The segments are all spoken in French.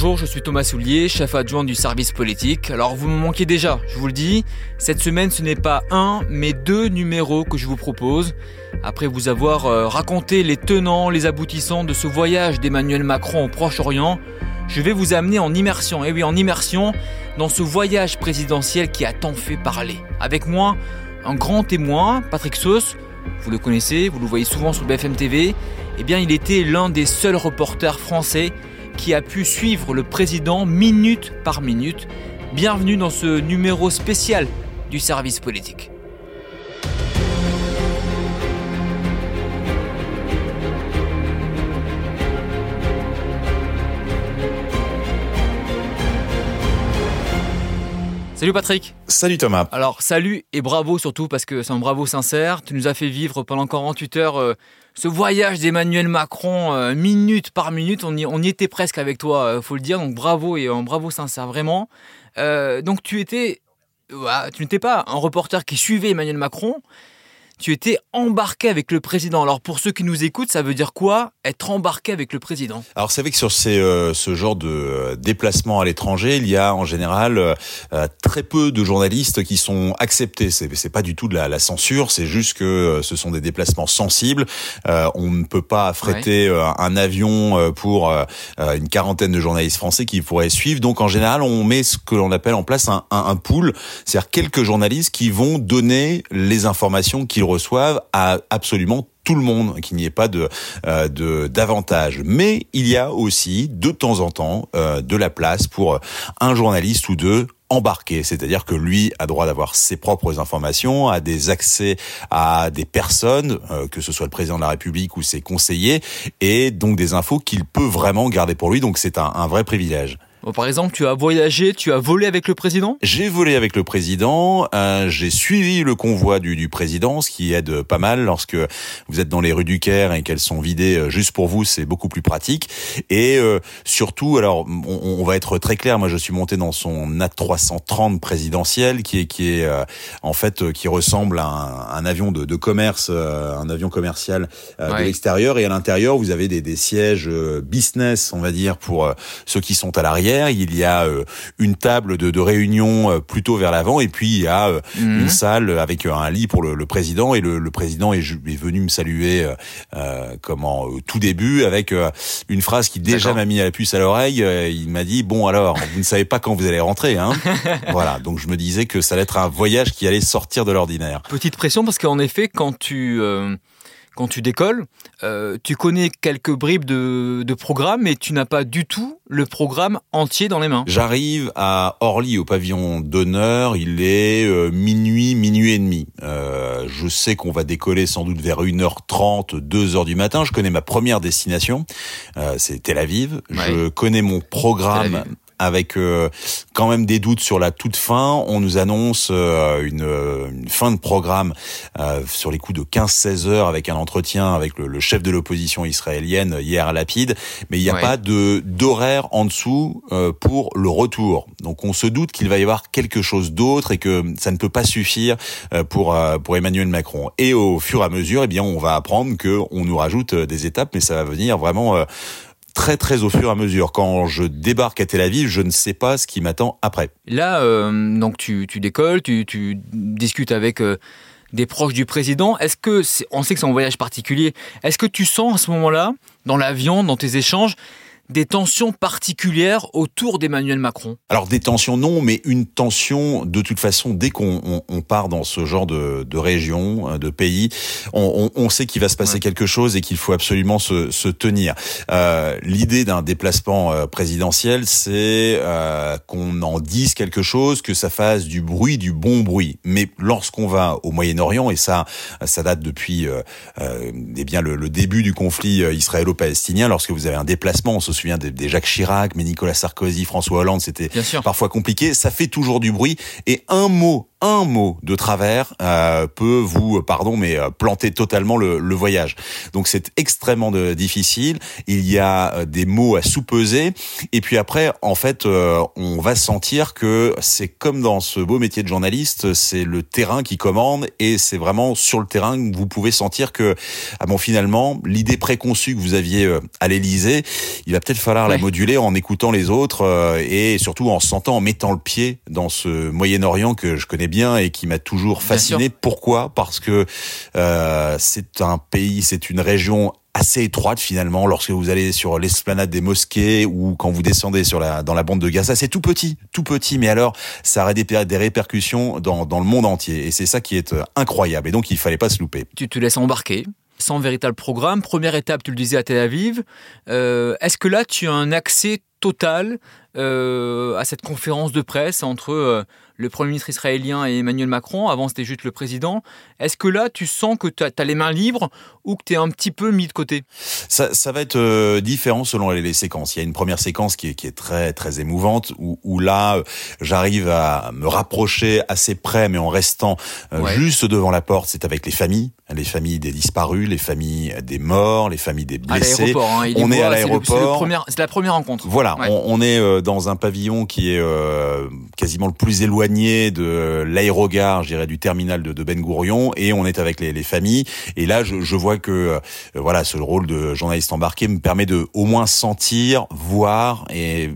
Bonjour, je suis Thomas Soulier, chef adjoint du service politique. Alors vous me manquez déjà, je vous le dis. Cette semaine, ce n'est pas un, mais deux numéros que je vous propose. Après vous avoir euh, raconté les tenants, les aboutissants de ce voyage d'Emmanuel Macron au Proche-Orient, je vais vous amener en immersion, et oui en immersion, dans ce voyage présidentiel qui a tant fait parler. Avec moi, un grand témoin, Patrick Sauce, vous le connaissez, vous le voyez souvent sur BFM TV, eh bien il était l'un des seuls reporters français qui a pu suivre le président minute par minute. Bienvenue dans ce numéro spécial du service politique. Salut Patrick. Salut Thomas. Alors salut et bravo surtout parce que c'est un bravo sincère. Tu nous as fait vivre pendant 48 heures euh, ce voyage d'Emmanuel Macron euh, minute par minute. On y, on y, était presque avec toi, euh, faut le dire. Donc bravo et un bravo sincère vraiment. donc tu étais, tu n'étais pas un reporter qui suivait Emmanuel Macron tu étais embarqué avec le président. Alors pour ceux qui nous écoutent, ça veut dire quoi être embarqué avec le président? Alors c'est vrai que sur ces, euh, ce genre de euh, déplacement à l'étranger, il y a en général euh, très peu de journalistes qui sont acceptés. C'est, c'est pas du tout de la, la censure, c'est juste que ce sont des déplacements sensibles. on ne peut pas affréter un avion pour une quarantaine de journalistes français qui pourraient suivre. Donc en général, on met ce que l'on appelle en place un, un, un pool, c'est-à-dire quelques journalistes qui vont donner les informations qu'ils reçoivent à absolument tout le monde, qu'il n'y ait pas de euh, de d'avantage. Mais il y a aussi de temps en temps euh, de la place pour un journaliste ou deux embarqué, c'est-à-dire que lui a droit d'avoir ses propres informations, a des accès à des personnes, euh, que ce soit le président de la République ou ses conseillers, et donc des infos qu'il peut vraiment garder pour lui. Donc c'est un vrai privilège par exemple, tu as voyagé, tu as volé avec le président? J'ai volé avec le président, euh, j'ai suivi le convoi du, du, président, ce qui aide pas mal lorsque vous êtes dans les rues du Caire et qu'elles sont vidées euh, juste pour vous, c'est beaucoup plus pratique. Et euh, surtout, alors on, on, va être très clair, moi je suis monté dans son A330 présidentiel, qui est qui est euh, en fait qui ressemble à un, un avion de, de, commerce, un avion commercial de l'extérieur, et à l'intérieur vous avez des, des sièges business, on va dire, pour ceux qui sont à l'arrière il y a euh, une table de, de réunion euh, plutôt vers l'avant, et puis il y a euh, mhm. une salle avec un lit pour le, président. Et le, président est, venu me saluer euh, comment tout début avec une phrase qui déjà m'a mis à la puce à l'oreille. il m'a dit bon alors, vous ne savez pas quand vous allez rentrer, hein Voilà. Donc je me disais que ça allait être un voyage qui allait sortir de l'ordinaire. Petite pression parce qu'en effet, quand tu quand tu décolles, euh, tu connais quelques bribes de, de programme, mais tu n'as pas du tout le programme entier dans les mains. J'arrive à Orly au pavillon d'honneur, il est euh, minuit, minuit et demi. Euh, je sais qu'on va décoller sans doute vers 1h30, 2h du matin. Je connais ma première destination, c'est Tel Aviv. Je connais mon programme avec euh, quand même des doutes sur la toute fin. On nous annonce euh, une, une, fin de programme euh, sur les coups de 15-16 heures avec un entretien avec le, le chef de l'opposition israélienne hier à Lapide, mais il n'y a pas de d'horaire en dessous pour le retour. Donc on se doute qu'il va y avoir quelque chose d'autre et que ça ne peut pas suffire pour pour Emmanuel Macron. Et au fur et à mesure, eh bien on va apprendre que on nous rajoute des étapes, mais ça va venir vraiment très très au fur et à mesure. Quand je débarque à Tel Aviv, je ne sais pas ce qui m'attend après. Là, euh, donc tu, décolles, tu, tu discutes avec euh, des proches du président. Est-ce que, on sait que c'est un voyage particulier, est-ce que tu sens à ce moment-là, dans l'avion, dans tes échanges, des tensions particulières autour d'Emmanuel Macron Alors des tensions non, mais une tension de toute façon dès qu'on on, part dans ce genre de, de région, euh, de pays, on, on sait qu'il va se passer quelque chose et qu'il faut absolument se, se tenir. Euh, L'idée d'un déplacement euh, présidentiel, c'est euh, qu'on en dise quelque chose, que ça fasse du bruit, du bon bruit. Mais lorsqu'on va au Moyen-Orient, et ça, ça date depuis euh eh bien le, le, début du conflit israélo-palestinien, lorsque vous avez un déplacement, on se souviens des, Jacques Chirac, mais Nicolas Sarkozy, François Hollande, c'était parfois compliqué. Ça fait toujours du bruit. Et un mot un mot de travers euh, peut vous, pardon, mais euh, planter totalement le, le voyage. Donc c'est extrêmement de, difficile. Il y a euh, des mots à sous-peser. Et puis après, en fait, on va sentir que c'est comme dans ce beau métier de journaliste, c'est le terrain qui commande et c'est vraiment sur le terrain que vous pouvez sentir que, ah bon, finalement, l'idée préconçue que vous aviez à l'Élysée, il va peut-être falloir la moduler en écoutant les autres et surtout en sentant, en mettant le pied dans ce Moyen-Orient que je connais bien et qui m'a toujours fasciné. Pourquoi? Parce que euh, c'est un pays, c'est une région assez étroite finalement. Lorsque vous allez sur l'esplanade des mosquées ou quand vous descendez sur la dans la bande de Gaza c'est tout petit tout petit. Mais alors ça aurait des, des répercussions dans, dans le monde entier. Et c'est ça qui est euh, incroyable. Et donc il fallait pas se louper. Tu te laisses embarquer sans véritable programme. Première étape tu le disais à Tel Aviv. Euh, est-ce que là tu as un accès total euh, à cette conférence de presse entre euh, le Premier ministre israélien et Emmanuel Macron, avant c'était juste le président. Est-ce que là, tu sens que tu as, les mains libres ou que tu es un petit peu mis de côté? Ça, ça, va être euh, différent selon les, séquences. Il y a une première séquence qui est, qui est très très émouvante, où, où là, j'arrive à me rapprocher assez près, mais en restant juste devant la porte. C'est avec les familles, les familles des disparus, les familles des morts, les familles des blessés. Hein, on est à l'aéroport. C'est la première rencontre. Voilà, on, on, est dans un pavillon qui est euh, quasiment le plus éloigné de l'aérogare, je dirais, du terminal de, de Ben Gourion, et on est avec les, les familles. Et là, je, je vois que euh, voilà, ce rôle de journaliste embarqué me permet de au moins sentir, voir et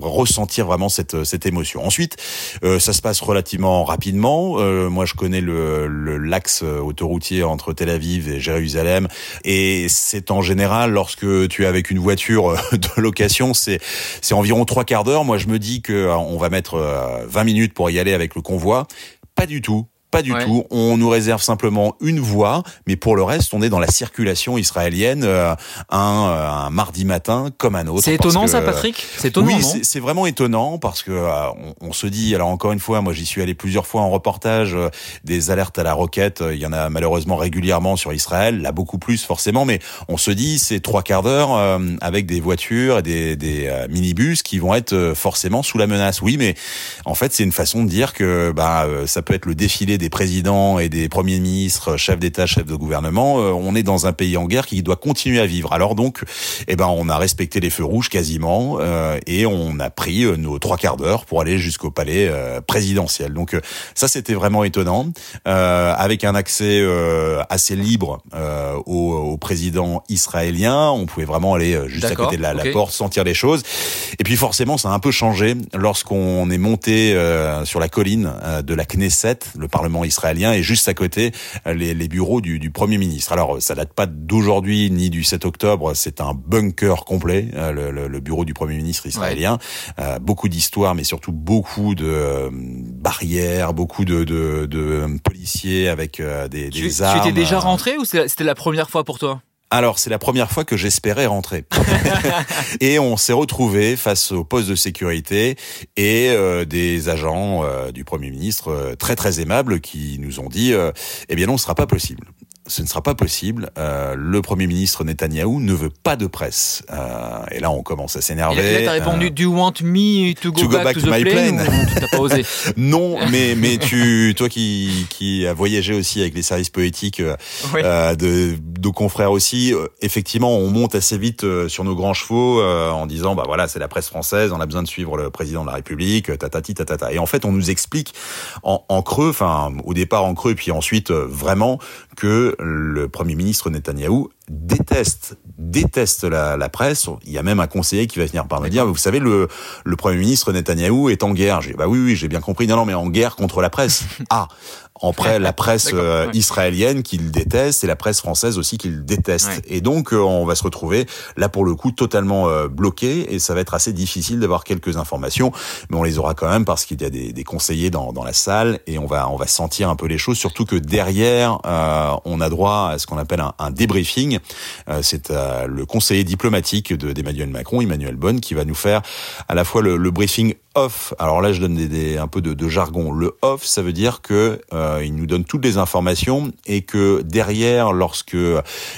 ressentir vraiment cette cette émotion. Ensuite, euh, ça se passe relativement rapidement. Euh, moi, je connais le l'axe autoroutier entre Tel Aviv et Jérusalem, et c'est en général lorsque tu es avec une voiture de location, c'est c'est environ trois quarts d'heure. Moi, je me dis que euh, on va mettre 20 minutes pour y aller avec le convoi. Pas du tout. Pas du tout. On nous réserve simplement une voie, mais pour le reste, on est dans la circulation israélienne euh, un, euh, un, mardi matin comme un autre. C'est étonnant ça, Patrick? C'est étonnant. Oui, c'est vraiment étonnant parce que euh, on, on, se dit. Alors encore une fois, moi j'y suis allé plusieurs fois en reportage. des alertes à la roquette, il y en a malheureusement régulièrement sur Israël. Là beaucoup plus forcément, mais on se dit c'est trois quarts d'heure avec des voitures et des, des minibus qui vont être forcément sous la menace. Oui, mais en fait c'est une façon de dire que bah ça peut être le défilé des présidents et des premiers ministres, chefs d'État, chefs de gouvernement, euh, on est dans un pays en guerre qui doit continuer à vivre. Alors donc, eh ben, on a respecté les feux rouges quasiment euh, et on a pris euh, nos trois quarts d'heure pour aller jusqu'au palais présidentiel. Donc ça, c'était vraiment étonnant, avec un accès assez libre au, au, président israélien. On pouvait vraiment aller juste à côté de la, la, porte, sentir les choses. Et puis forcément, ça a un peu changé lorsqu'on est monté sur la colline de la Knesset, le Parlement israélien et juste à côté les, les bureaux du, du, Premier ministre. Alors ça date pas d'aujourd'hui ni du 7 octobre, c'est un bunker complet, euh, le, le, bureau du Premier ministre israélien. Euh, beaucoup d'histoires, mais surtout beaucoup de euh, barrières, beaucoup de, de, de policiers avec des, des armes. Tu étais déjà rentré ou c'était la première fois pour toi? Alors, c'est la première fois que j'espérais rentrer. et on s'est retrouvé face au poste de sécurité et euh, des agents euh, du Premier ministre euh, très très aimables qui nous ont dit eh bien non, ce sera pas possible ce ne sera pas possible. Euh, le Premier ministre Netanyahou ne veut pas de presse. Euh, et là, on commence à s'énerver. Et là, t'as répondu, euh, do you want me to go, back, to, the my plane, pas osé Non, mais, mais tu, toi qui, qui a voyagé aussi avec les services poétiques euh, euh de, de confrères aussi, euh, effectivement, on monte assez vite sur nos grands chevaux en disant, bah voilà, c'est la presse française, on a besoin de suivre le président de la République, tatati, tatata. Et en fait, on nous explique en, en creux, enfin, au départ en creux, puis ensuite vraiment que le Premier ministre Netanyahou déteste déteste la, la, presse. Il y a même un conseiller qui va venir par me dire, vous savez, le, le Premier ministre Netanyahou est en guerre. J'ai bah oui, oui, j'ai bien compris. Non, non, mais en guerre contre la presse. ah, après la presse euh, israélienne qu'il déteste et la presse française aussi qu'il déteste. Et donc euh, on va se retrouver là pour le coup totalement euh, bloqué et ça va être assez difficile d'avoir quelques informations, mais on les aura quand même parce qu'il y a des, des, conseillers dans, dans la salle et on va on va sentir un peu les choses. Surtout que derrière on a droit à ce qu'on appelle un, un débriefing. C'est le conseiller diplomatique d'Emmanuel Macron, Emmanuel Bonne, qui va nous faire à la fois le, le briefing off. Alors là, je donne des, un peu de, jargon. Le off, ça veut dire que euh, il nous donne toutes les informations et que derrière, lorsque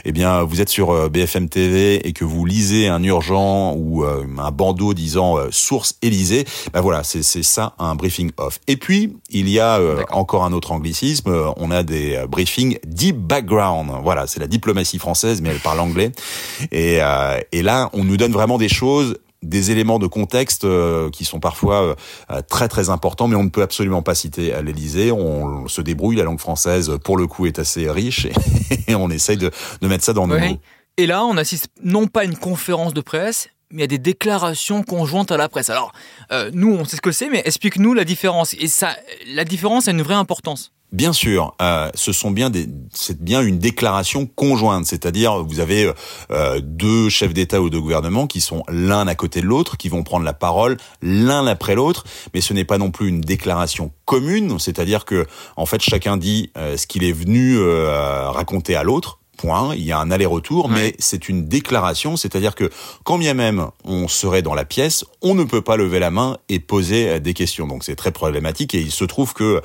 eh bien vous êtes sur BFM TV et que vous lisez un urgent ou un bandeau disant source Élysée, ben voilà, c'est ça un briefing off. Et puis il y a encore un autre anglicisme. On a des briefings deep background. Voilà, c'est la diplomatie française, mais elle parle anglais. Et, et là, on nous donne vraiment des choses des éléments de contexte euh, qui sont parfois euh, très très importants, mais on ne peut absolument pas citer à l'Élysée. On, se débrouille, la langue française pour le coup est assez riche et, on essaye de, mettre ça dans nos mots. Et là, on assiste non pas à une conférence de presse, mais à des déclarations conjointes à la presse. Alors, euh, nous, on sait ce que c'est, mais explique-nous la différence. Et ça, la différence a une vraie importance. Bien sûr, euh, ce sont bien des, c'est bien une déclaration conjointe, c'est-à-dire vous avez euh, deux chefs d'État ou de gouvernement qui sont l'un à côté de l'autre, qui vont prendre la parole l'un après l'autre, mais ce n'est pas non plus une déclaration commune, c'est-à-dire que en fait chacun dit euh, ce qu'il est venu raconter à l'autre. Point. Il y a un aller-retour, mais c'est une déclaration, c'est-à-dire que quand bien même on serait dans la pièce, on ne peut pas lever la main et poser des questions. Donc c'est très problématique et il se trouve que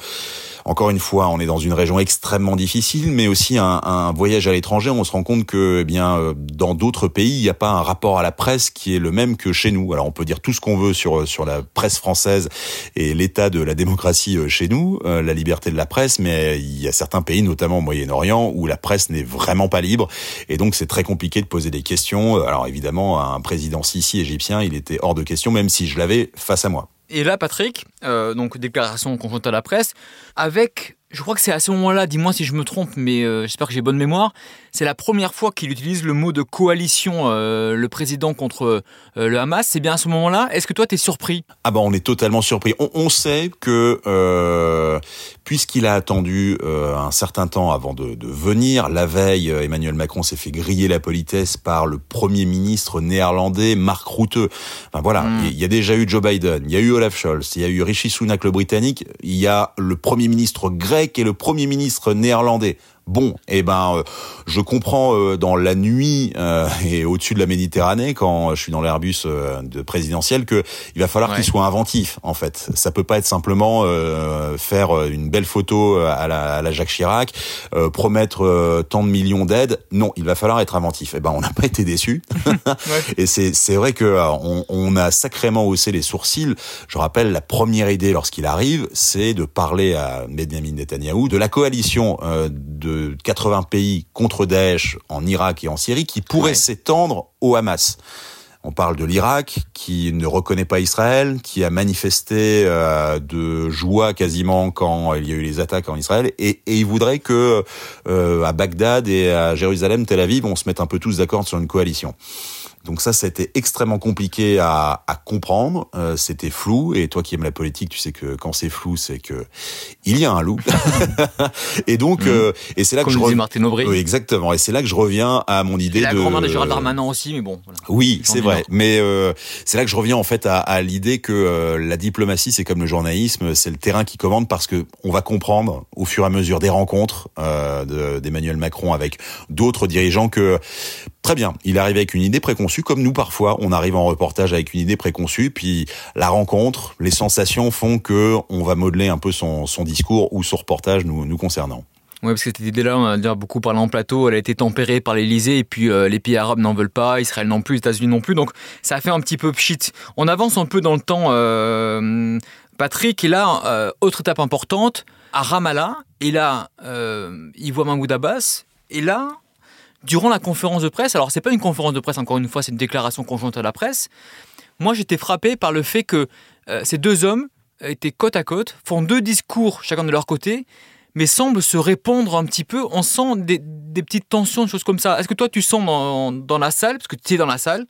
encore une fois, on est dans une région extrêmement difficile, mais aussi un, un voyage à l'étranger, on se rend compte que, eh bien, euh, dans d'autres pays, il n'y a pas un rapport à la presse qui est le même que chez nous. Alors, on peut dire tout ce qu'on veut sur sur la presse française et l'état de la démocratie euh, chez nous, euh, la liberté de la presse, mais il y a certains pays, notamment au Moyen-Orient, où la presse n'est vraiment pas libre, et donc c'est très compliqué de poser des questions. Alors évidemment, un président Sisi égyptien, il était hors de question, même si je l'avais face à moi. Et là, Patrick, euh, donc déclaration conjointe à la presse, avec je crois que c'est à ce moment-là, dis-moi si je me trompe, mais euh, j'espère que j'ai bonne mémoire, c'est la première fois qu'il utilise le mot de coalition, euh, le président contre euh, le Hamas. C'est bien à ce moment-là. Est-ce que toi, tu es surpris? Ah ben, on est totalement surpris. On, sait que, puisqu'il a attendu un certain temps avant de, de venir, la veille, Emmanuel Macron s'est fait griller la politesse par le Premier ministre néerlandais, Mark Rutte. Enfin, voilà, hmm. il y a déjà eu Joe Biden, il y a eu Olaf Scholz, il y a eu Rishi Sunak, le Britannique, il y a le Premier ministre grec, qui est le Premier ministre néerlandais Bon, eh ben, euh, je comprends euh, dans la nuit euh, et au-dessus de la Méditerranée, quand je suis dans l'Airbus de présidentiel, que il va falloir qu'il soit inventif. En fait, ça peut pas être simplement faire une belle photo à la, à la Jacques Chirac, promettre tant de millions d'aides. Non, il va falloir être inventif. Eh ben, on n'a pas été déçus. et c'est c'est vrai que on, on, a sacrément haussé les sourcils. Je rappelle la première idée lorsqu'il arrive, c'est de parler à Benjamin Netanyahu de la coalition de 80 pays contre Daesh en Irak et en Syrie qui pourrait s'étendre au Hamas. On parle de l'Irak qui ne reconnaît pas Israël, qui a manifesté euh, de joie quasiment quand il y a eu les attaques en Israël, et, et il voudrait que euh, à Bagdad et à Jérusalem, Tel Aviv, on se mette un peu tous d'accord sur une coalition. Donc ça, c'était extrêmement compliqué à, à comprendre. Euh, c'était flou. Et toi qui aimes la politique, tu sais que quand c'est flou, c'est que il y a un loup. et donc, mmh. euh, et c'est là que je reviens. Martin Aubry. Oui, exactement. Et c'est là que je reviens à mon idée la de. La grand-mère de Gérald Darmanin aussi, mais bon. Voilà. Oui, c'est vrai. Mais euh, c'est là que je reviens en fait à, à l'idée que euh, la diplomatie, c'est comme le journalisme, c'est le terrain qui commande parce que on va comprendre au fur et à mesure des rencontres euh, d'Emmanuel Macron avec d'autres dirigeants que très bien, il arrive avec une idée préconçue comme nous parfois, on arrive en reportage avec une idée préconçue, puis la rencontre, les sensations font que on va modeler un peu son, discours ou son reportage nous, concernant. Oui, parce que cette idée-là, on a beaucoup parlé en plateau, elle a été tempérée par l'Elysée, et puis euh, les pays arabes n'en veulent pas, Israël non plus, les États-Unis non plus, donc ça a fait un petit peu pchit. On avance un peu dans le temps, euh, Patrick, et là, euh, autre étape importante, à Ramallah, et là, il voit Mahmoud Abbas, et là, durant la conférence de presse, alors c'est pas une conférence de presse encore une fois, c'est une déclaration conjointe à la presse. Moi, j'étais frappé par le fait que euh, ces deux hommes étaient côte à côte, font deux discours chacun de leur côté, mais semblent se répondre un petit peu. On sent des, petites tensions, des choses comme ça. Est-ce que toi, tu sens dans, dans la salle, parce que tu es dans la salle,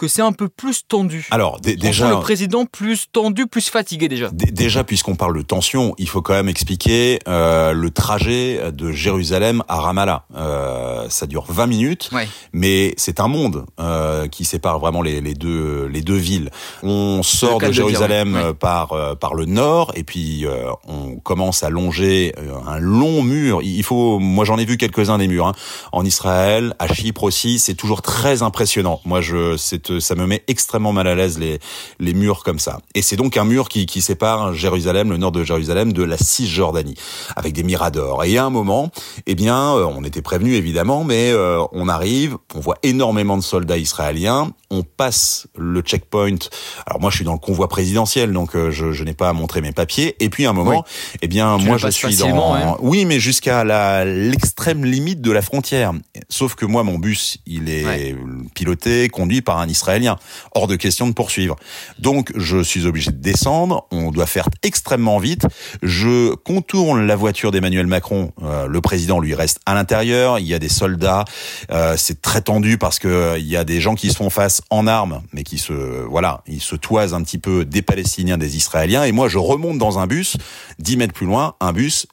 que c'est un peu plus tendu. Alors déjà, le président plus tendu, plus fatigué déjà. Déjà, puisqu'on parle de tension, il faut quand même expliquer euh, le trajet de Jérusalem à Ramallah. Euh, ça dure 20 minutes, mais c'est un monde euh, qui sépare vraiment les, les, deux les deux villes. On sort de Jérusalem euh, par euh, par le nord et puis euh, on commence à longer un long mur. Il faut, moi j'en ai vu quelques uns des murs hein. en Israël, à Chypre aussi. C'est toujours très impressionnant. Moi je c'est te, ça me met extrêmement mal à l'aise les les murs comme ça. Et c'est donc un mur qui qui sépare Jérusalem, le nord de Jérusalem, de la Cisjordanie, avec des miradors. Et à un moment, eh bien, euh, on était prévenu évidemment, mais euh, on arrive, on voit énormément de soldats israéliens, on passe le checkpoint. Alors moi, je suis dans le convoi présidentiel, donc euh, je, je n'ai pas à montrer mes papiers. Et puis à un moment, eh bien, moi, je suis dans, hein. oui, mais jusqu'à la l'extrême limite de la frontière. Sauf que moi, mon bus, il est piloté, conduit par un Israélien. Hors de question de poursuivre. Donc, je suis obligé de descendre. On doit faire extrêmement vite. Je contourne la voiture d'Emmanuel Macron. Euh, le président, lui, reste à l'intérieur. Il y a des soldats. Euh, c'est très tendu parce que euh, il y a des gens qui se font face en armes, mais qui se, voilà, ils se toisent un petit peu des Palestiniens, des Israéliens. Et moi, je remonte dans un bus, 10 mètres plus loin, un bus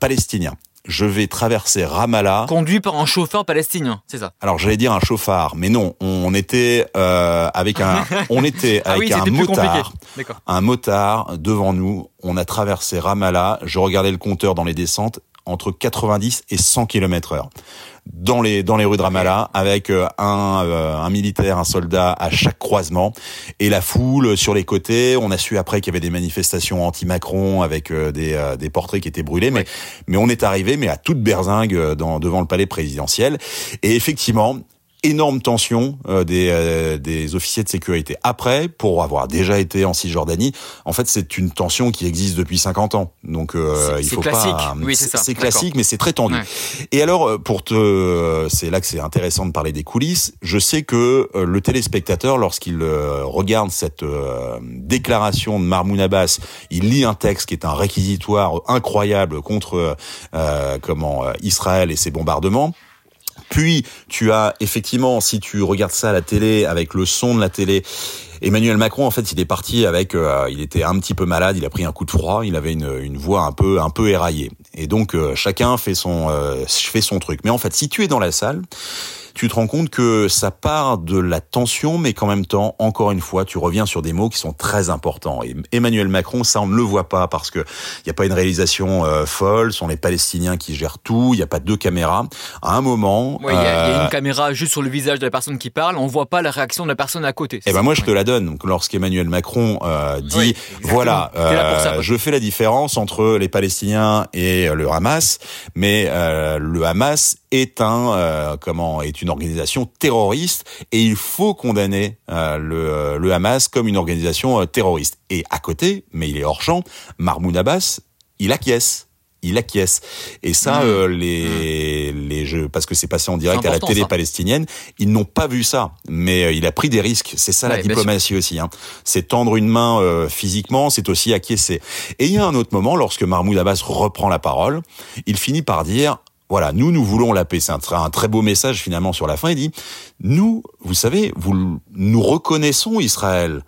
palestinien je vais traverser Ramallah. Conduit par un chauffeur palestinien, c'est ça Alors j'allais dire un chauffard, mais non, on était euh, avec un, on était ah avec oui, un motard, un motard devant nous. On a traversé Ramallah. Je regardais le compteur dans les descentes entre 90 et 100 km heure. Dans les dans les rues de Ramallah avec euh, un euh, un militaire, un soldat à chaque croisement. Et la foule sur les côtés. On a su après qu'il y avait des manifestations anti-Macron avec euh, des des portraits qui étaient brûlés, mais mais on est arrivé mais à toute berzingue dans devant le palais présidentiel. Et effectivement énorme tension euh, des, euh, des officiers de sécurité. Après, pour avoir déjà été en Cisjordanie, en fait, c'est une tension qui existe depuis 50 ans. Donc, euh, il faut classique. pas. Oui, c'est classique, mais c'est très tendu. Ouais. Et alors, euh, pour te, c'est là que c'est intéressant de parler des coulisses. Je sais que euh, le téléspectateur, lorsqu'il euh, regarde cette euh, déclaration de Mahmoud Abbas, il lit un texte qui est un réquisitoire incroyable contre euh, comment Israël et ses bombardements. Puis tu as effectivement, si tu regardes ça à la télé avec le son de la télé, Emmanuel Macron, en fait, il est parti avec, euh, il était un petit peu malade, il a pris un coup de froid, il avait une, une voix un peu un peu éraillée. Et donc euh, chacun fait son euh, fait son truc. Mais en fait, si tu es dans la salle, tu te rends compte que ça part de la tension, mais qu'en même temps, encore une fois, tu reviens sur des mots qui sont très importants. Et Emmanuel Macron, ça, on ne le voit pas parce que il n'y a pas une réalisation euh, folle, ce sont les Palestiniens qui gèrent tout, il n'y a pas deux caméras. À un moment... Ouais, il y, a- y a euh, une caméra juste sur le visage de la personne qui parle, on voit pas la réaction de la personne à côté. eh ben moi je te la donne. Donc lorsqu'Emmanuel Macron euh, dit Oui, voilà, ça, je fais la différence entre les Palestiniens et le Hamas, mais le Hamas est un comment est une organisation terroriste et il faut condamner euh, le, le Hamas comme une organisation euh, terroriste. Et à côté, mais il est hors champ, Mahmoud Abbas, il acquiesce. Il acquiesce. Et ça, Mmh. euh, les, les jeux, parce que c'est passé en direct à la télé ça. palestinienne, ils n'ont pas vu ça. Mais euh, il a pris des risques. C'est ça la Ouais, diplomatie aussi. Hein. C'est tendre une main euh, physiquement, c'est aussi acquiescer. Et il y a un autre moment, lorsque Mahmoud Abbas reprend la parole, il finit par dire voilà, nous, nous voulons la paix. C'est un, très beau message finalement sur la fin. Il dit, nous, vous savez, vous, nous reconnaissons Israël.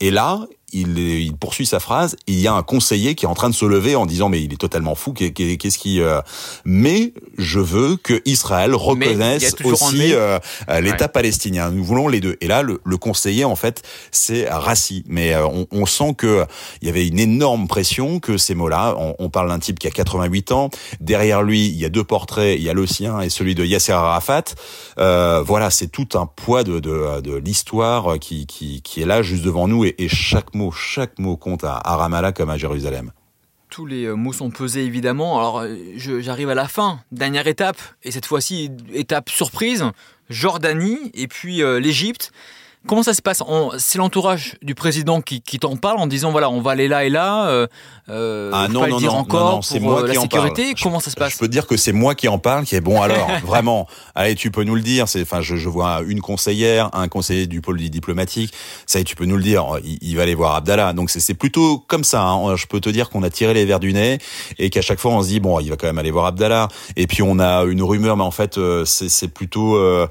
Et là, il, il poursuit sa phrase. Il y a un conseiller qui est en train de se lever en disant mais il est totalement fou. qu'est- qu'est- Qu'est-ce qui euh, Mais je veux que Israël reconnaisse aussi euh, euh, l'État Ouais. palestinien. Nous voulons les deux. Et là, le, le conseiller en fait, c'est Rassi. Mais euh, on, on sent que il y avait une énorme pression que ces mots-là. On, on parle d'un type qui a 88 ans. Derrière lui, il y a deux portraits. Il y a le sien et celui de Yasser Arafat. Euh, voilà, c'est tout un poids de, de, de l'histoire qui, qui, qui est là juste devant nous. Et, et chaque mot, chaque mot compte à, Ramallah comme à Jérusalem. Tous les euh, mots sont pesés évidemment. Alors euh, j'arrive à la fin, dernière étape, et cette fois-ci étape surprise, Jordanie et puis euh, l'Égypte. Comment ça se passe C'est l'entourage du président qui, qui t'en parle en disant voilà on va aller là et là. Euh, euh, Ah non, pas non, le dire non, encore non, non, c'est moi euh, qui la en sécurité. parle. Comment ça se passe? Je peux te dire que c'est moi qui en parle, qui est bon alors, vraiment. Allez, tu peux nous le dire. C'est, enfin, je, je vois une conseillère, un conseiller du pôle diplomatique. Ça, tu peux nous le dire. Il, il va aller voir Abdallah. Donc c'est, plutôt comme ça. hein. Je peux te dire qu'on a tiré les verres du nez et qu'à chaque fois on se dit bon, il va quand même aller voir Abdallah. Et puis on a une rumeur, mais en fait c'est, c'est plutôt euh,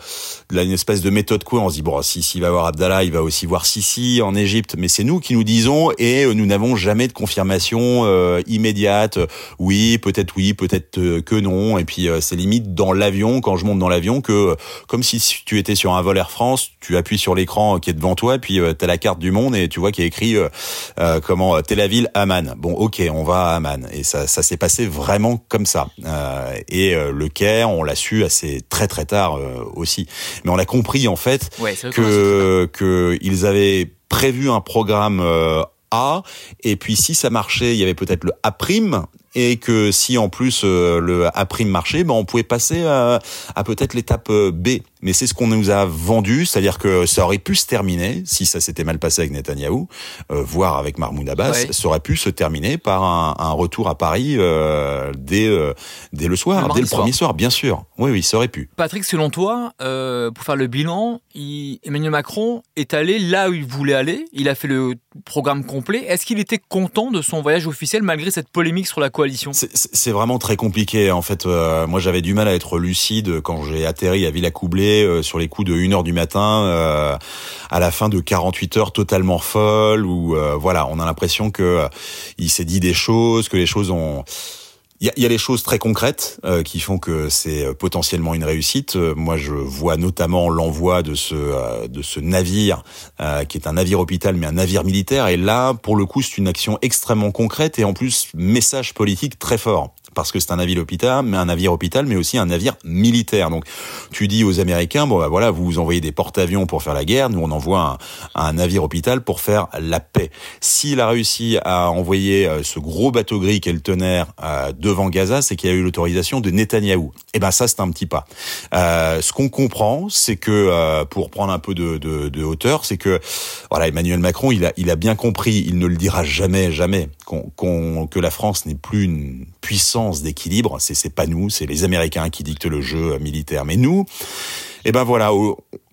là, une espèce de méthode quoi. On se dit bon, si s'il va voir Abdallah, il va aussi voir Sisi en Égypte. Mais c'est nous qui nous disons et euh, nous n'avons jamais de confirmation euh, immédiate oui, peut-être oui, peut-être euh, que non. Et puis euh, c'est limite dans l'avion, quand je monte dans l'avion, que euh, comme si tu étais sur un vol Air France, tu appuies sur l'écran qui est devant toi, puis euh, t'as la carte du monde et tu vois qu'il y a écrit comment Tel Aviv, Amman. Bon, ok, on va à Amman. Et ça, ça s'est passé vraiment comme ça. Et le Caire, on l'a su assez très très tard aussi. Mais on a compris en fait Ouais, que que qu'ils avaient prévu un programme A, et puis si ça marchait, il y avait peut-être le A prime, et que si en plus le A prime marchait, ben on pouvait passer à, à peut-être l'étape B mais c'est ce qu'on nous a vendu, c'est-à-dire que ça aurait pu se terminer, si ça s'était mal passé avec Netanyahou, euh, voire avec Mahmoud Abbas, ça aurait pu se terminer par un, un retour à Paris euh, dès, euh, dès le soir, dès le premier soir, bien sûr. Oui, oui, ça aurait pu. Patrick, selon toi, euh, pour faire le bilan, Emmanuel Macron est allé là où il voulait aller, il a fait le programme complet. Est-ce qu'il était content de son voyage officiel malgré cette polémique sur la coalition C'est vraiment très compliqué. En fait, moi j'avais du mal à être lucide quand j'ai atterri à Villacoublay euh, sur les coups de 1 heure du matin euh, à la fin de 48 heures totalement folles où euh, voilà, on a l'impression que il s'est dit des choses, que les choses ont il y a, y a, les choses très concrètes qui font que c'est potentiellement une réussite. moi, je vois notamment l'envoi de ce de ce navire qui est un navire hôpital, mais un navire militaire. Et là, pour le coup, c'est une action extrêmement concrète et en plus message politique très fort parce que c'est un navire hôpital, mais un navire hôpital, mais aussi un navire militaire. Donc, tu dis aux Américains, bon, bah, voilà, vous envoyez des porte-avions pour faire la guerre, nous on envoie un, navire hôpital pour faire la paix. S'il a réussi à envoyer euh, ce gros bateau gris qu'est le tonnerre euh, devant Gaza, c'est qu'il a eu l'autorisation de Netanyahou. Et eh ben ça, c'est un petit pas. Euh, ce qu'on comprend, c'est que pour prendre un peu de, de, de hauteur, c'est que voilà, Emmanuel Macron, il a, il a bien compris, il ne le dira jamais, jamais, qu'on, que la France n'est plus une puissance d'équilibre. C'est, c'est pas nous, c'est les Américains qui dictent le jeu militaire. Mais nous, eh ben voilà,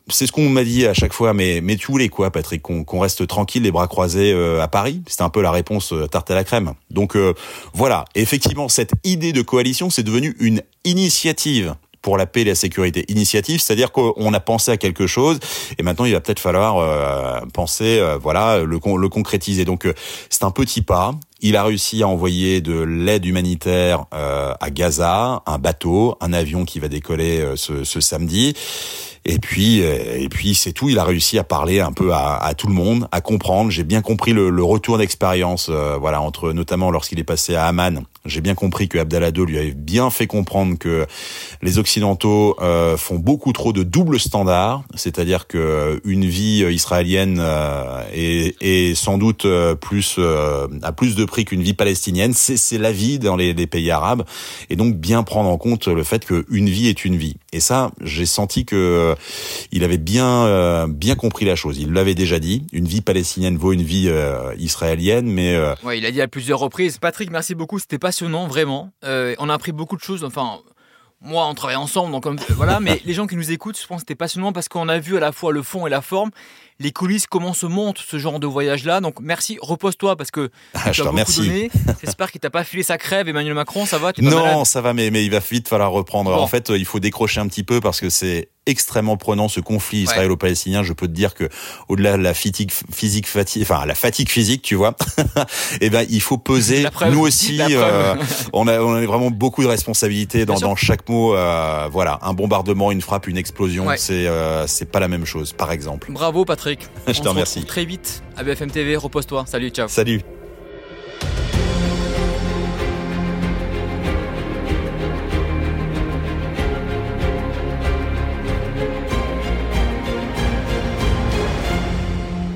c'est ce qu'on m'a dit à chaque fois, mais, mais tu voulais quoi, Patrick? Qu'on reste tranquille, les bras croisés euh, à Paris? C'était un peu la réponse euh, tarte à la crème. Donc euh, voilà, effectivement, cette idée de coalition, c'est devenu une initiative pour la paix et la sécurité initiative, c'est-à-dire qu'on a pensé à quelque chose et maintenant il va peut-être falloir euh, penser, euh, voilà, le, le concrétiser. Donc euh, c'est un petit pas. Il a réussi à envoyer de l'aide humanitaire à Gaza, un bateau, un avion qui va décoller ce, ce samedi. Et puis, et puis c'est tout. Il a réussi à parler un peu à, à tout le monde, à comprendre. J'ai bien compris le, le retour d'expérience, voilà, entre notamment lorsqu'il est passé à Amman. J'ai bien compris que Abdallah II lui avait bien fait comprendre que les occidentaux euh, font beaucoup trop de double standards, c'est-à-dire que une vie israélienne euh, est, est, sans doute euh, plus euh, à plus de prix qu'une vie palestinienne. C'est la vie dans les, les, pays arabes, et donc bien prendre en compte le fait qu'une vie est une vie. Et ça, j'ai senti que il avait bien bien compris la chose. Il l'avait déjà dit. Une vie palestinienne vaut une vie israélienne, mais ouais, il a dit à plusieurs reprises. Patrick, merci beaucoup. C'était passionnant, vraiment. on a appris beaucoup de choses. Enfin moi, on travaille ensemble, donc voilà. Mais les gens qui nous écoutent, je pense que c'était passionnant parce qu'on a vu à la fois le fond et la forme, les coulisses, comment se monte ce genre de voyage-là. Donc merci, repose-toi parce que ah, je donné. J'espère qu'il t'a pas filé sa crève, Emmanuel Macron. Ça va Non, ça va, mais, mais il va vite falloir reprendre. En fait, il faut décrocher un petit peu parce que c'est extrêmement prenant ce conflit israélo-palestinien. Je peux te dire que au-delà de la fatigue physique, fatigue, enfin la fatigue physique, tu vois, eh ben il faut peser. Nous aussi, euh, on a on a vraiment beaucoup de responsabilités dans, dans chaque mot. Euh, voilà, un bombardement, une frappe, une explosion, c'est euh, c'est pas la même chose, par exemple. Bravo Patrick. Je te remercie. Très vite à BFM TV. Repose-toi. Salut, ciao. Salut.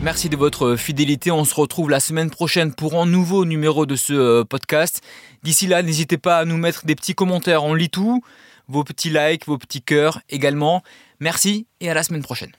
Merci de votre fidélité. On se retrouve la semaine prochaine pour un nouveau numéro de ce euh, podcast. D'ici là, n'hésitez pas à nous mettre des petits commentaires. On lit tout. Vos petits likes, vos petits cœurs également. Merci et à la semaine prochaine.